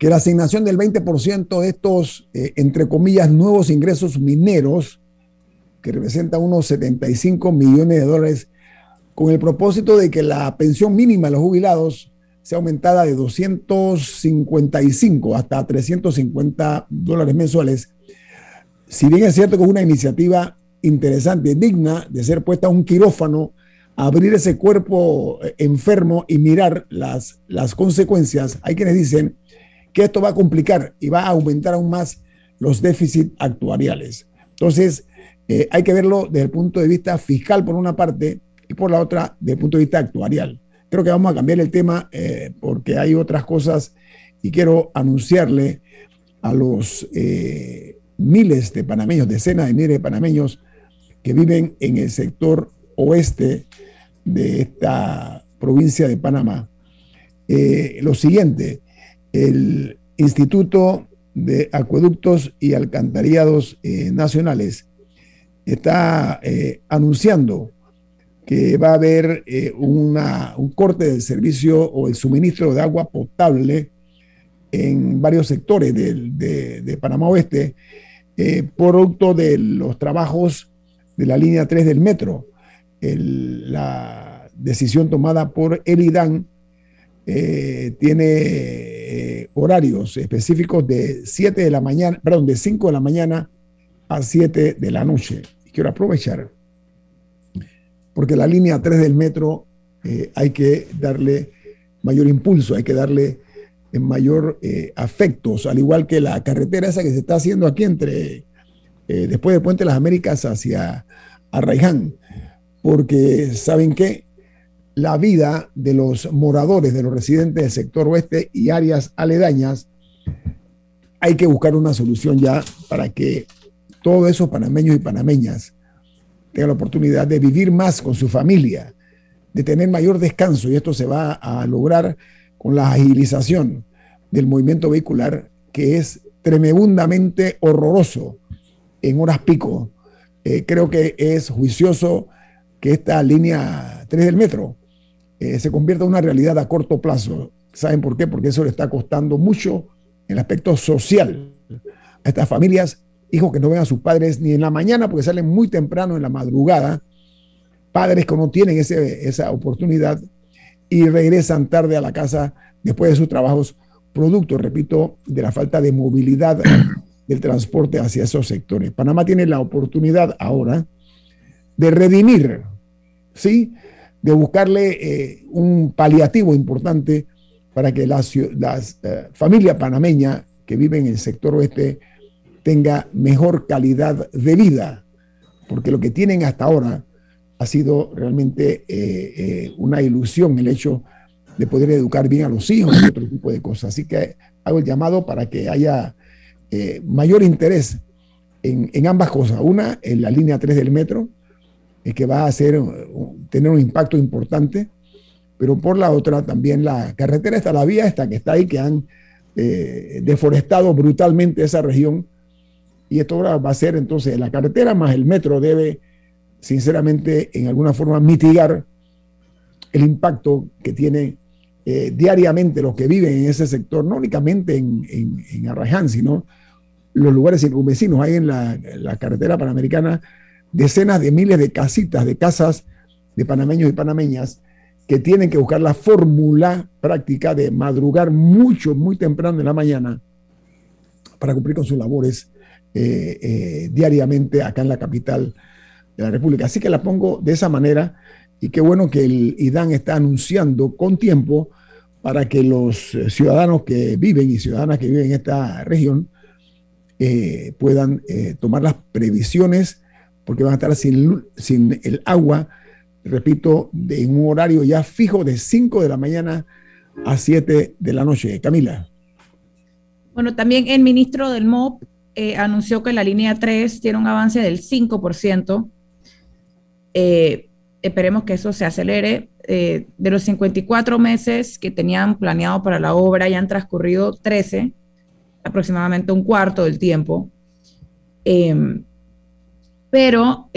que la asignación del 20% de estos, eh, entre comillas, nuevos ingresos mineros, que representa unos 75 millones de dólares, con el propósito de que la pensión mínima de los jubilados sea aumentada de 255 hasta 350 dólares mensuales. Si bien es cierto que es una iniciativa interesante, digna de ser puesta a un quirófano, abrir ese cuerpo eh, enfermo y mirar las, las consecuencias, hay quienes dicen que esto va a complicar y va a aumentar aún más los déficits actuariales. Entonces, eh, hay que verlo desde el punto de vista fiscal por una parte y por la otra desde el punto de vista actuarial. Creo que vamos a cambiar el tema eh, porque hay otras cosas y quiero anunciarle a los eh, miles de panameños, decenas de miles de panameños que viven en el sector oeste de esta provincia de Panamá. lo siguiente, el Instituto de Acueductos y Alcantarillados eh, Nacionales está eh, anunciando que va a haber eh, un corte del servicio o el suministro de agua potable en varios sectores de, de, Panamá Oeste, producto de los trabajos de la línea 3 del metro. la decisión tomada por el IDAN tiene eh, horarios específicos de 7 de la mañana, perdón, de 5 de la mañana a 7 de la noche. Y quiero aprovechar, porque la línea 3 del metro eh, hay que darle mayor impulso, hay que darle eh, mayor afectos, al igual que la carretera esa que se está haciendo aquí entre, después de Puente de las Américas hacia Arraiján, porque ¿saben qué? La vida de los moradores, de los residentes del sector oeste y áreas aledañas, hay que buscar una solución ya para que todos esos panameños y panameñas tengan la oportunidad de vivir más con su familia, de tener mayor descanso y esto se va a lograr con la agilización del movimiento vehicular que es tremendamente horroroso en horas pico. Eh, creo que es juicioso que esta línea 3 del metro eh, se convierta en una realidad a corto plazo. ¿Saben por qué? Porque eso le está costando mucho en el aspecto social a estas familias, hijos que no ven a sus padres ni en la mañana porque salen muy temprano en la madrugada, padres que no tienen ese, esa oportunidad y regresan tarde a la casa después de sus trabajos, producto, repito, de la falta de movilidad del transporte hacia esos sectores. Panamá tiene la oportunidad ahora de redimir, ¿sí? De buscarle eh, un paliativo importante para que la, eh, familia panameña que vive en el sector oeste tenga mejor calidad de vida, porque lo que tienen hasta ahora ha sido realmente eh, una ilusión el hecho de poder educar bien a los hijos y otro tipo de cosas. Así que hago el llamado para que haya mayor interés en, en, ambas cosas. Una, en la línea 3 del metro, que va a hacer, tener un impacto importante pero por la otra también la carretera está, la vía esta que está ahí, que han eh, deforestado brutalmente esa región. Y esto ahora va a ser entonces la carretera más el metro debe, sinceramente, en alguna forma mitigar el impacto que tiene eh, diariamente los que viven en ese sector, no únicamente en, en, Arraján, sino los lugares circunvecinos. Hay en la, la, carretera panamericana decenas de miles de casitas, de casas de panameños y panameñas que tienen que buscar la fórmula práctica de madrugar mucho, muy temprano en la mañana para cumplir con sus labores eh, eh, diariamente acá en la capital de la República. Así que la pongo de esa manera y qué bueno que el IDAN está anunciando con tiempo para que los ciudadanos que viven y ciudadanas que viven en esta región eh, puedan tomar las previsiones porque van a estar sin, sin el agua repito, en un horario ya fijo de 5 de la mañana a 7 de la noche. Camila. Bueno, también el ministro del MOP eh, anunció que la línea 3 tiene un avance del 5%. Eh, esperemos que eso se acelere. Eh, de los 54 meses que tenían planeado para la obra, ya han transcurrido 13, aproximadamente un cuarto del tiempo. Pero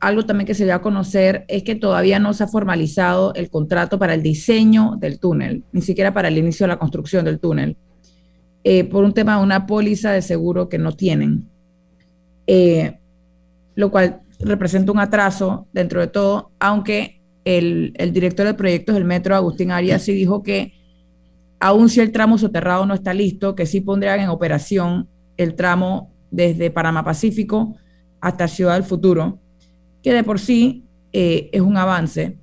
algo también que se dio a conocer es que todavía no se ha formalizado el contrato para el diseño del túnel, ni siquiera para el inicio de la construcción del túnel, eh, por un tema de una póliza de seguro que no tienen, eh, lo cual representa un atraso dentro de todo, aunque el, el, director de proyectos del metro, Agustín Arias, sí dijo que aún si el tramo soterrado no está listo, que sí pondrían en operación el tramo desde Panamá Pacífico hasta Ciudad del Futuro que de por sí eh, es un avance.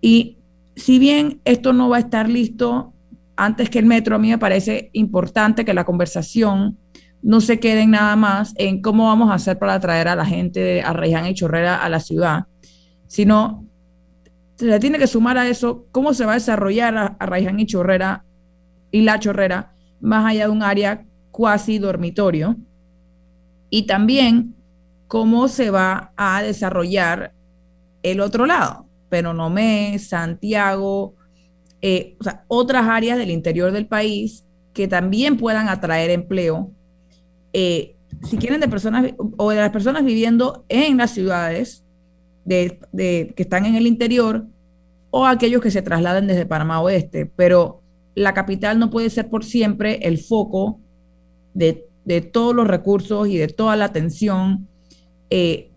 Y si bien esto no va a estar listo antes que el metro, a mí me parece importante que la conversación no se quede en nada más en cómo vamos a hacer para atraer a la gente de Arreján y Chorrera a la ciudad, sino se le tiene que sumar a eso cómo se va a desarrollar Arreján y Chorrera y la Chorrera más allá de un área cuasi dormitorio. Y también cómo se va a desarrollar el otro lado, Penonomé, Santiago, eh, o sea, otras áreas del interior del país que también puedan atraer empleo, eh, si quieren de personas o de las personas viviendo en las ciudades de, que están en el interior o aquellos que se trasladen desde Panamá Oeste, pero la capital no puede ser por siempre el foco de todos los recursos y de toda la atención eh,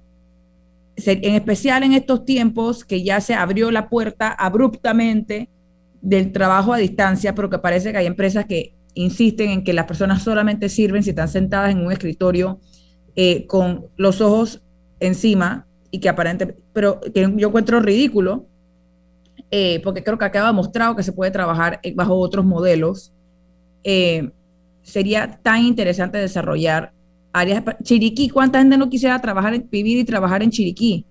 en especial en estos tiempos que ya se abrió la puerta abruptamente del trabajo a distancia, pero que parece que hay empresas que insisten en que las personas solamente sirven si están sentadas en un escritorio eh, con los ojos encima y que aparentemente, pero que yo encuentro ridículo, eh, porque creo que acaba demostrado que se puede trabajar bajo otros modelos. sería tan interesante desarrollar áreas, Chiriquí, ¿cuánta gente no quisiera trabajar, vivir y trabajar en Chiriquí?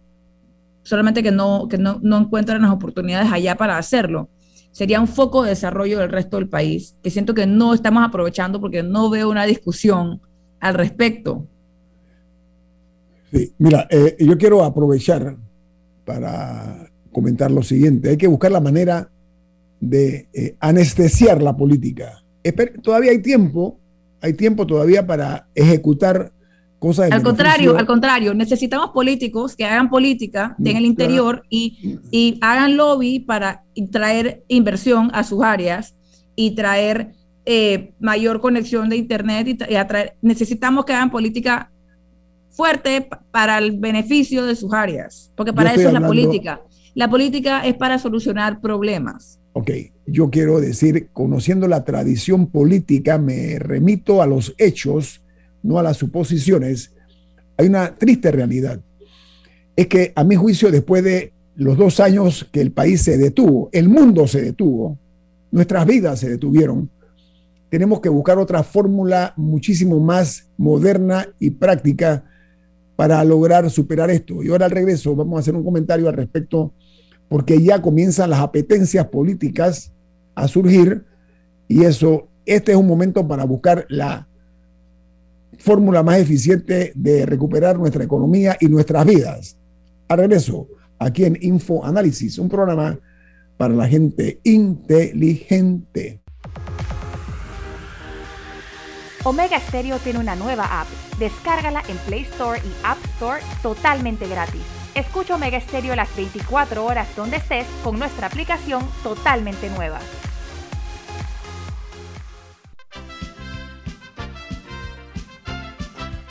Solamente que no, que no, no encuentran las oportunidades allá para hacerlo. Sería un foco de desarrollo del resto del país, que siento que no estamos aprovechando porque no veo una discusión al respecto. Sí, mira, eh, yo quiero aprovechar para comentar lo siguiente. Hay que buscar la manera de eh, anestesiar la política. Todavía hay tiempo hay tiempo todavía para ejecutar cosas. Al contrario, al contrario, necesitamos políticos que hagan política en el interior y, y hagan lobby para traer inversión a sus áreas y traer eh, mayor conexión de Internet y, atraer, necesitamos que hagan política fuerte para el beneficio de sus áreas, porque para eso es la política. La política es para solucionar problemas. Ok, yo quiero decir, conociendo la tradición política, me remito a los hechos, no a las suposiciones. Hay una triste realidad. Es que a mi juicio, después de los dos años que el país se detuvo, el mundo se detuvo, nuestras vidas se detuvieron, tenemos que buscar otra fórmula muchísimo más moderna y práctica para lograr superar esto. Y ahora al regreso vamos a hacer un comentario al respecto porque ya comienzan las apetencias políticas a surgir y eso, este es un momento para buscar la fórmula más eficiente de recuperar nuestra economía y nuestras vidas. A regreso, aquí en Info Análisis, un programa para la gente inteligente. Omega Stereo tiene una nueva app. Descárgala en Play Store y App Store totalmente gratis. Escucha Omega Stereo las 24 horas donde estés con nuestra aplicación totalmente nueva.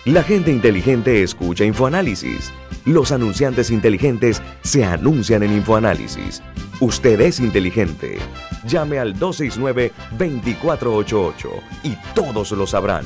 La gente inteligente escucha InfoAnálisis. Los anunciantes inteligentes se anuncian en InfoAnálisis. Usted es inteligente. Llame al 269-2488 y todos lo sabrán.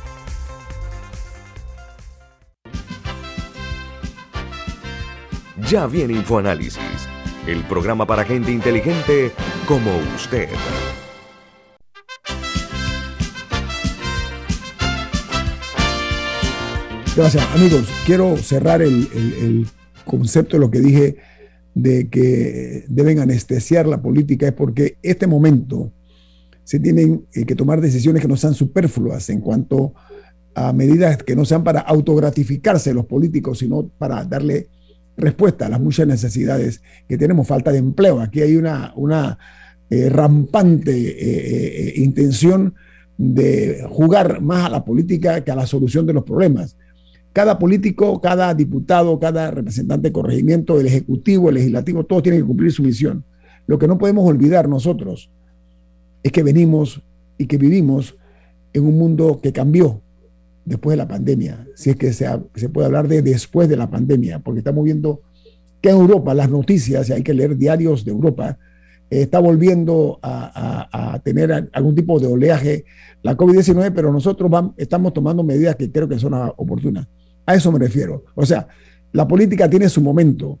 Ya viene InfoAnálisis, el programa para gente inteligente como usted. Gracias, amigos. Quiero cerrar el, concepto de lo que dije de que deben anestesiar la política, es porque este momento se tienen eh, que tomar decisiones que no sean superfluas en cuanto a medidas que no sean para autogratificarse los políticos, sino para darle respuesta a las muchas necesidades que tenemos, falta de empleo. Aquí hay una, una eh, rampante eh, intención de jugar más a la política que a la solución de los problemas cada político, cada diputado, cada representante de corregimiento, el ejecutivo, el legislativo, todos tienen que cumplir su misión. Lo que no podemos olvidar nosotros es que venimos y que vivimos en un mundo que cambió después de la pandemia, si es que se, se puede hablar de después de la pandemia, porque estamos viendo que en Europa las noticias, y hay que leer diarios de Europa, eh, está volviendo a, tener algún tipo de oleaje la COVID-19, pero nosotros estamos tomando medidas que creo que son oportunas. A eso me refiero. O sea, la política tiene su momento.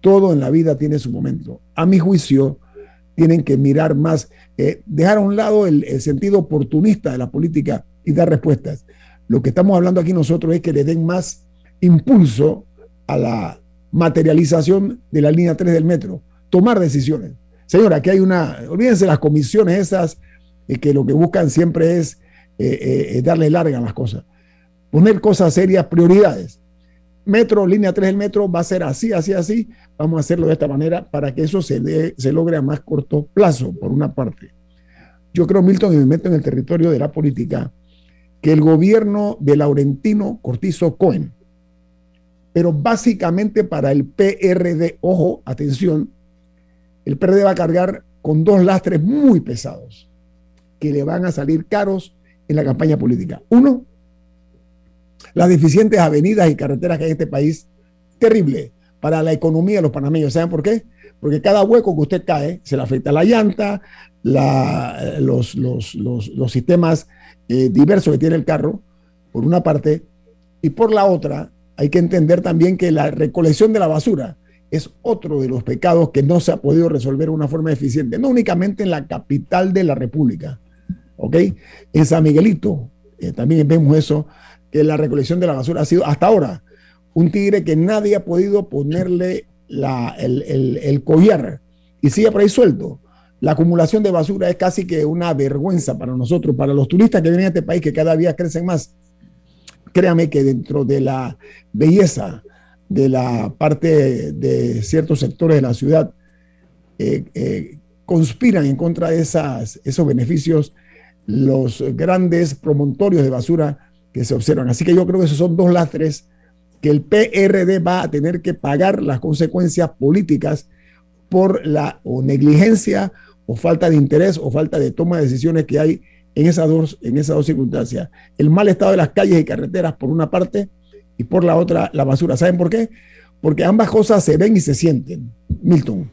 Todo en la vida tiene su momento. A mi juicio, tienen que mirar más, eh, dejar a un lado el, sentido oportunista de la política y dar respuestas. Lo que estamos hablando aquí nosotros es que le den más impulso a la materialización de la línea 3 del metro, tomar decisiones. Señora, aquí hay una, olvídense las comisiones esas eh, que lo que buscan siempre es eh, darle larga a las cosas poner cosas serias, prioridades. Metro, línea 3 del metro va a ser así, así, así. Vamos a hacerlo de esta manera para que eso se, se logre a más corto plazo, por una parte. Yo creo, Milton, y me meto en el territorio de la política, que el gobierno de Laurentino Cortizo Cohen, pero básicamente para el PRD, ojo, atención, el PRD va a cargar con dos lastres muy pesados que le van a salir caros en la campaña política. Uno, las deficientes avenidas y carreteras que hay en este país, terrible para la economía de los panameños. ¿Saben por qué? Porque cada hueco que usted cae se le afecta la llanta, los, los, sistemas eh, diversos que tiene el carro, por una parte, y por la otra, hay que entender también que la recolección de la basura es otro de los pecados que no se ha podido resolver de una forma eficiente, no únicamente en la capital de la República, ¿ok? En San Miguelito eh, también vemos eso que la recolección de la basura ha sido hasta ahora un tigre que nadie ha podido ponerle el, collar y sigue por ahí suelto. La acumulación de basura es casi que una vergüenza para nosotros, para los turistas que vienen a este país, que cada día crecen más. Créame que dentro de la belleza de la parte de ciertos sectores de la ciudad, eh, eh, conspiran en contra de esas, esos beneficios los grandes promontorios de basura que se observan. Así que yo creo que esos son dos lastres que el PRD va a tener que pagar las consecuencias políticas por la negligencia o falta de interés o falta de toma de decisiones que hay en esas dos, en esas dos circunstancias. El mal estado de las calles y carreteras por una parte y por la otra la basura. ¿Saben por qué? Porque ambas cosas se ven y se sienten. Milton.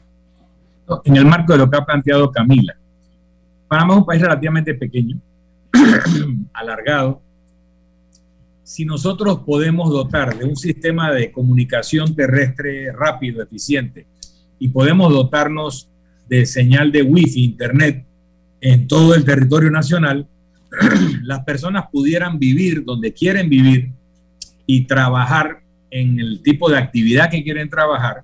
En el marco de lo que ha planteado Camila, Panamá es un país relativamente pequeño, alargado, si nosotros podemos dotar de un sistema de comunicación terrestre rápido, eficiente, y podemos dotarnos de señal de wifi, internet, en todo el territorio nacional, las personas pudieran vivir donde quieren vivir y trabajar en el tipo de actividad que quieren trabajar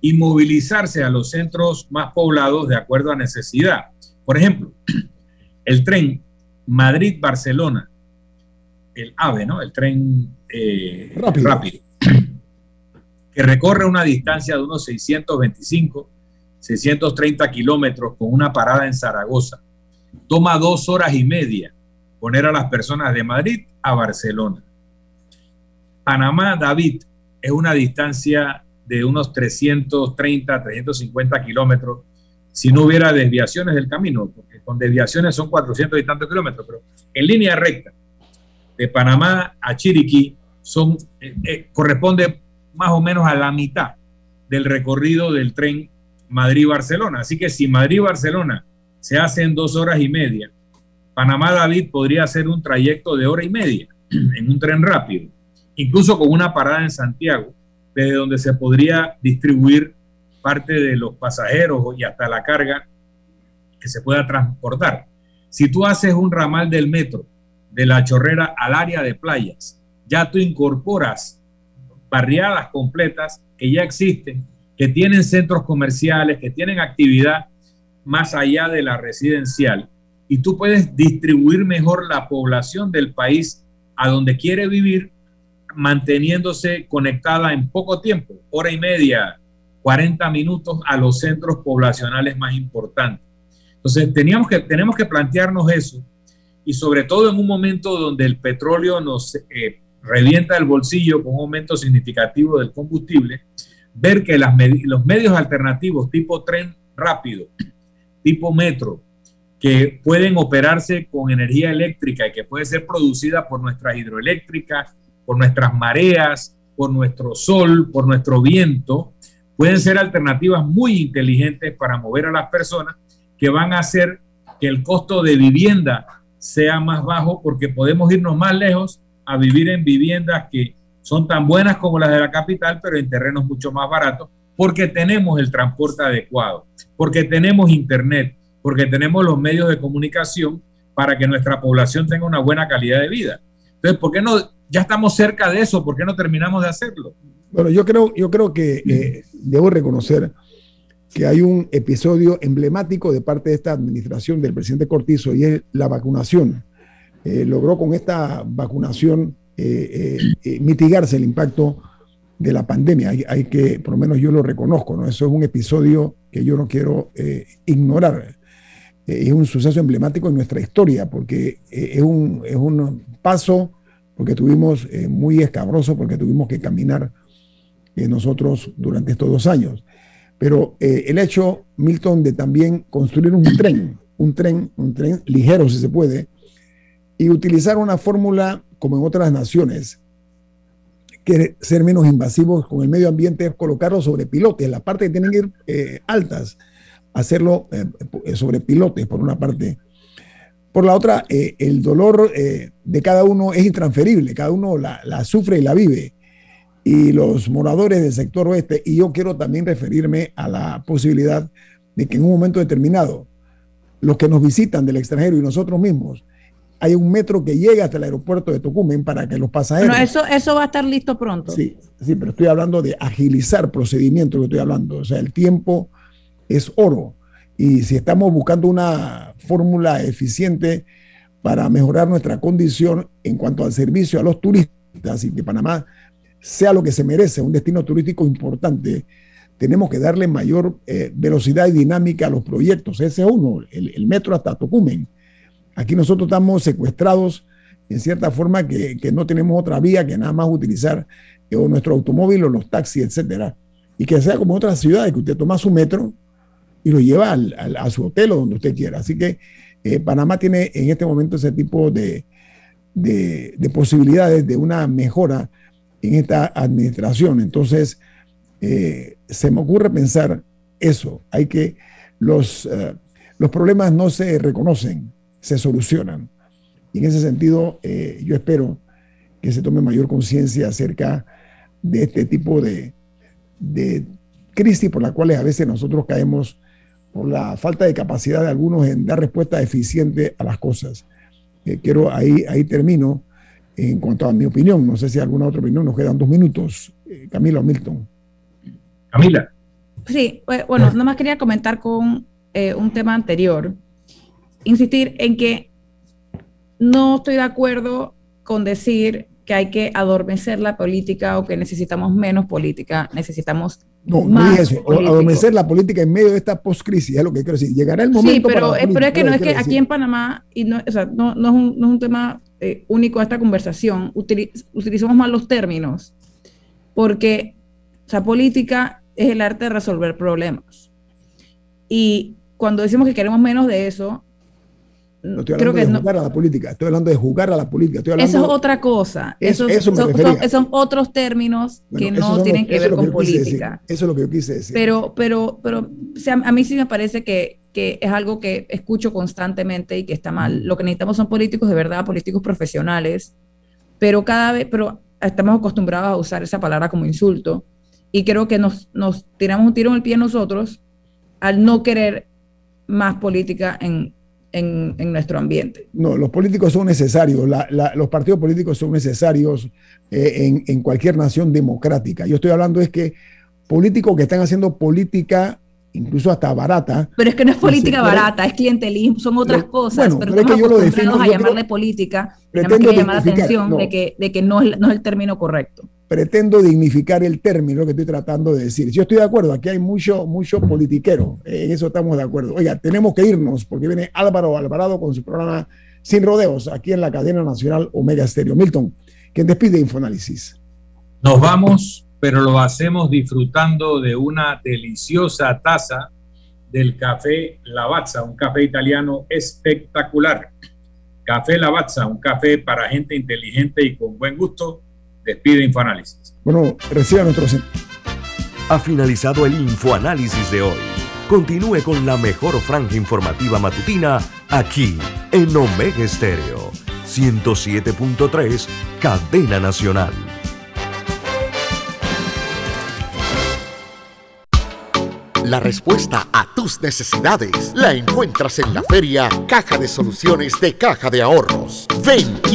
y movilizarse a los centros más poblados de acuerdo a necesidad. Por ejemplo, el tren Madrid-Barcelona, el AVE, ¿no? El tren eh, rápido. que recorre una distancia de unos 625, 630 kilómetros con una parada en Zaragoza. Toma dos horas y media poner a las personas de Madrid a Barcelona. Panamá, David, es una distancia de unos 330, 350 kilómetros si no hubiera desviaciones del camino, porque con desviaciones son 400 y tantos kilómetros, pero en línea recta, de Panamá a Chiriquí, son, eh, eh, corresponde más o menos a la mitad del recorrido del tren Madrid-Barcelona. Así que si Madrid-Barcelona se hace en dos horas y media, Panamá-David podría hacer un trayecto de hora y media en un tren rápido, incluso con una parada en Santiago, desde donde se podría distribuir parte de los pasajeros y hasta la carga que se pueda transportar. Si tú haces un ramal del metro de la chorrera al área de playas, ya tú incorporas barriadas completas que ya existen, que tienen centros comerciales, que tienen actividad más allá de la residencial, y tú puedes distribuir mejor la población del país a donde quiere vivir, manteniéndose conectada en poco tiempo, hora y media, 40 minutos a los centros poblacionales más importantes. Entonces, teníamos que, tenemos que plantearnos eso y sobre todo en un momento donde el petróleo nos eh, revienta el bolsillo con un aumento significativo del combustible, ver que los medios alternativos tipo tren rápido, tipo metro, que pueden operarse con energía eléctrica y que puede ser producida por nuestras hidroeléctricas, por nuestras mareas, por nuestro sol, por nuestro viento, pueden ser alternativas muy inteligentes para mover a las personas que van a hacer que el costo de vivienda sea más bajo porque podemos irnos más lejos a vivir en viviendas que son tan buenas como las de la capital, pero en terrenos mucho más baratos, porque tenemos el transporte adecuado, porque tenemos internet, porque tenemos los medios de comunicación para que nuestra población tenga una buena calidad de vida. Entonces, ¿por qué no? Ya estamos cerca de eso, ¿por qué no terminamos de hacerlo? Bueno, yo creo, yo creo que eh, debo reconocer que hay un episodio emblemático de parte de esta administración del presidente Cortizo y es la vacunación. Eh, logró con esta vacunación eh, mitigarse el impacto de la pandemia. Hay, que, por lo menos yo lo reconozco, ¿no? Eso es un episodio que yo no quiero ignorar. es un suceso emblemático en nuestra historia porque es, un, es un paso, porque tuvimos muy escabroso, porque tuvimos que caminar nosotros durante estos dos años. Pero eh, el hecho, Milton, de también construir un tren, un tren, un tren ligero si se puede, y utilizar una fórmula como en otras naciones, que ser menos invasivos con el medio ambiente es colocarlo sobre pilotes, la parte que tienen que ir eh, altas, hacerlo eh, sobre pilotes, por una parte. Por la otra, el dolor de cada uno es intransferible, cada uno la, la sufre y la vive y los moradores del sector oeste. Y yo quiero también referirme a la posibilidad de que en un momento determinado, los que nos visitan del extranjero y nosotros mismos, hay un metro que llega hasta el aeropuerto de Tocumen para que los pasajeros... Bueno, eso, eso va a estar listo pronto. Sí, sí, pero estoy hablando de agilizar procedimientos que estoy hablando. O sea, el tiempo es oro. Y si estamos buscando una fórmula eficiente para mejorar nuestra condición en cuanto al servicio a los turistas y que Panamá sea lo que se merece, un destino turístico importante, tenemos que darle mayor eh, velocidad y dinámica a los proyectos. Ese es uno, el, metro hasta Tocumen. Aquí nosotros estamos secuestrados en cierta forma que, no tenemos otra vía que nada más utilizar eh, nuestro automóvil o los taxis, etcétera. Y que sea como otras ciudades, que usted toma su metro y lo lleva a su hotel o donde usted quiera. Así que eh, Panamá tiene en este momento ese tipo de, de posibilidades de una mejora en esta administración. Entonces, eh, se me ocurre pensar eso. Hay que, los, eh, los problemas no se reconocen, se solucionan. Y en ese sentido, eh, yo espero que se tome mayor conciencia acerca de este tipo de, de crisis por las cuales a veces nosotros caemos por la falta de capacidad de algunos en dar respuesta eficiente a las cosas. Eh, quiero, ahí, ahí termino en cuanto a mi opinión. No sé si alguna otra opinión, nos quedan dos minutos. Eh, Camila o Milton. Camila. Sí, bueno, nada más quería comentar con eh, un tema anterior. Insistir en que no estoy de acuerdo con decir que hay que adormecer la política o que necesitamos menos política, necesamos no, no es eso, adormecer la política en medio de esta post-crisis, es lo que quiero decir. Llegará el momento. Sí, pero, pero es que no es que aquí en Panamá, y no, o sea, no, no, es un, no, es un, tema eh, único de esta conversación, utilizamos mal los términos, porque o sea, política es el arte de resolver problemas. Y cuando decimos que queremos menos de eso, no estoy hablando de jugar a la política, estoy hablando de jugar a la política. Estoy eso es otra cosa. eso, son, otros términos que no tienen que ver con política. Eso es lo que yo quise decir. Pero, pero, pero a mí sí me parece que, que, es algo que escucho constantemente y que está mal. Lo que necesitamos son políticos de verdad, políticos profesionales, pero cada vez, pero estamos acostumbrados a usar esa palabra como insulto y creo que nos, nos tiramos un tiro en el pie nosotros al no querer más política en, en, nuestro ambiente. No, los políticos son necesarios, los partidos políticos son necesarios eh, en, cualquier nación democrática. Yo estoy hablando es que políticos que están haciendo política incluso hasta barata. Pero es que no es política barata, es clientelismo, son otras cosas. pero, pero es que yo lo defiendo, a llamarle política, llamar la atención de, que, de que no es, no es el término correcto pretendo dignificar el término que estoy tratando de decir. Yo estoy de acuerdo, aquí hay mucho, mucho politiquero, en eso estamos de acuerdo. Oiga, tenemos que irnos porque viene Álvaro Alvarado con su programa Sin Rodeos, aquí en la cadena nacional Omega Stereo. Milton, quien despide Infoanálisis. Nos vamos, pero lo hacemos disfrutando de una deliciosa taza del café Lavazza, un café italiano espectacular. Café Lavazza, un café para gente inteligente y con buen gusto Despide Infoanálisis. Bueno, reciba nuestro... Ha finalizado el Infoanálisis de hoy. Continúe con la mejor franja informativa matutina aquí en Omega Estéreo 107.3, Cadena Nacional. La respuesta a tus necesidades la encuentras en la feria Caja de Soluciones de Caja de Ahorros. Ven y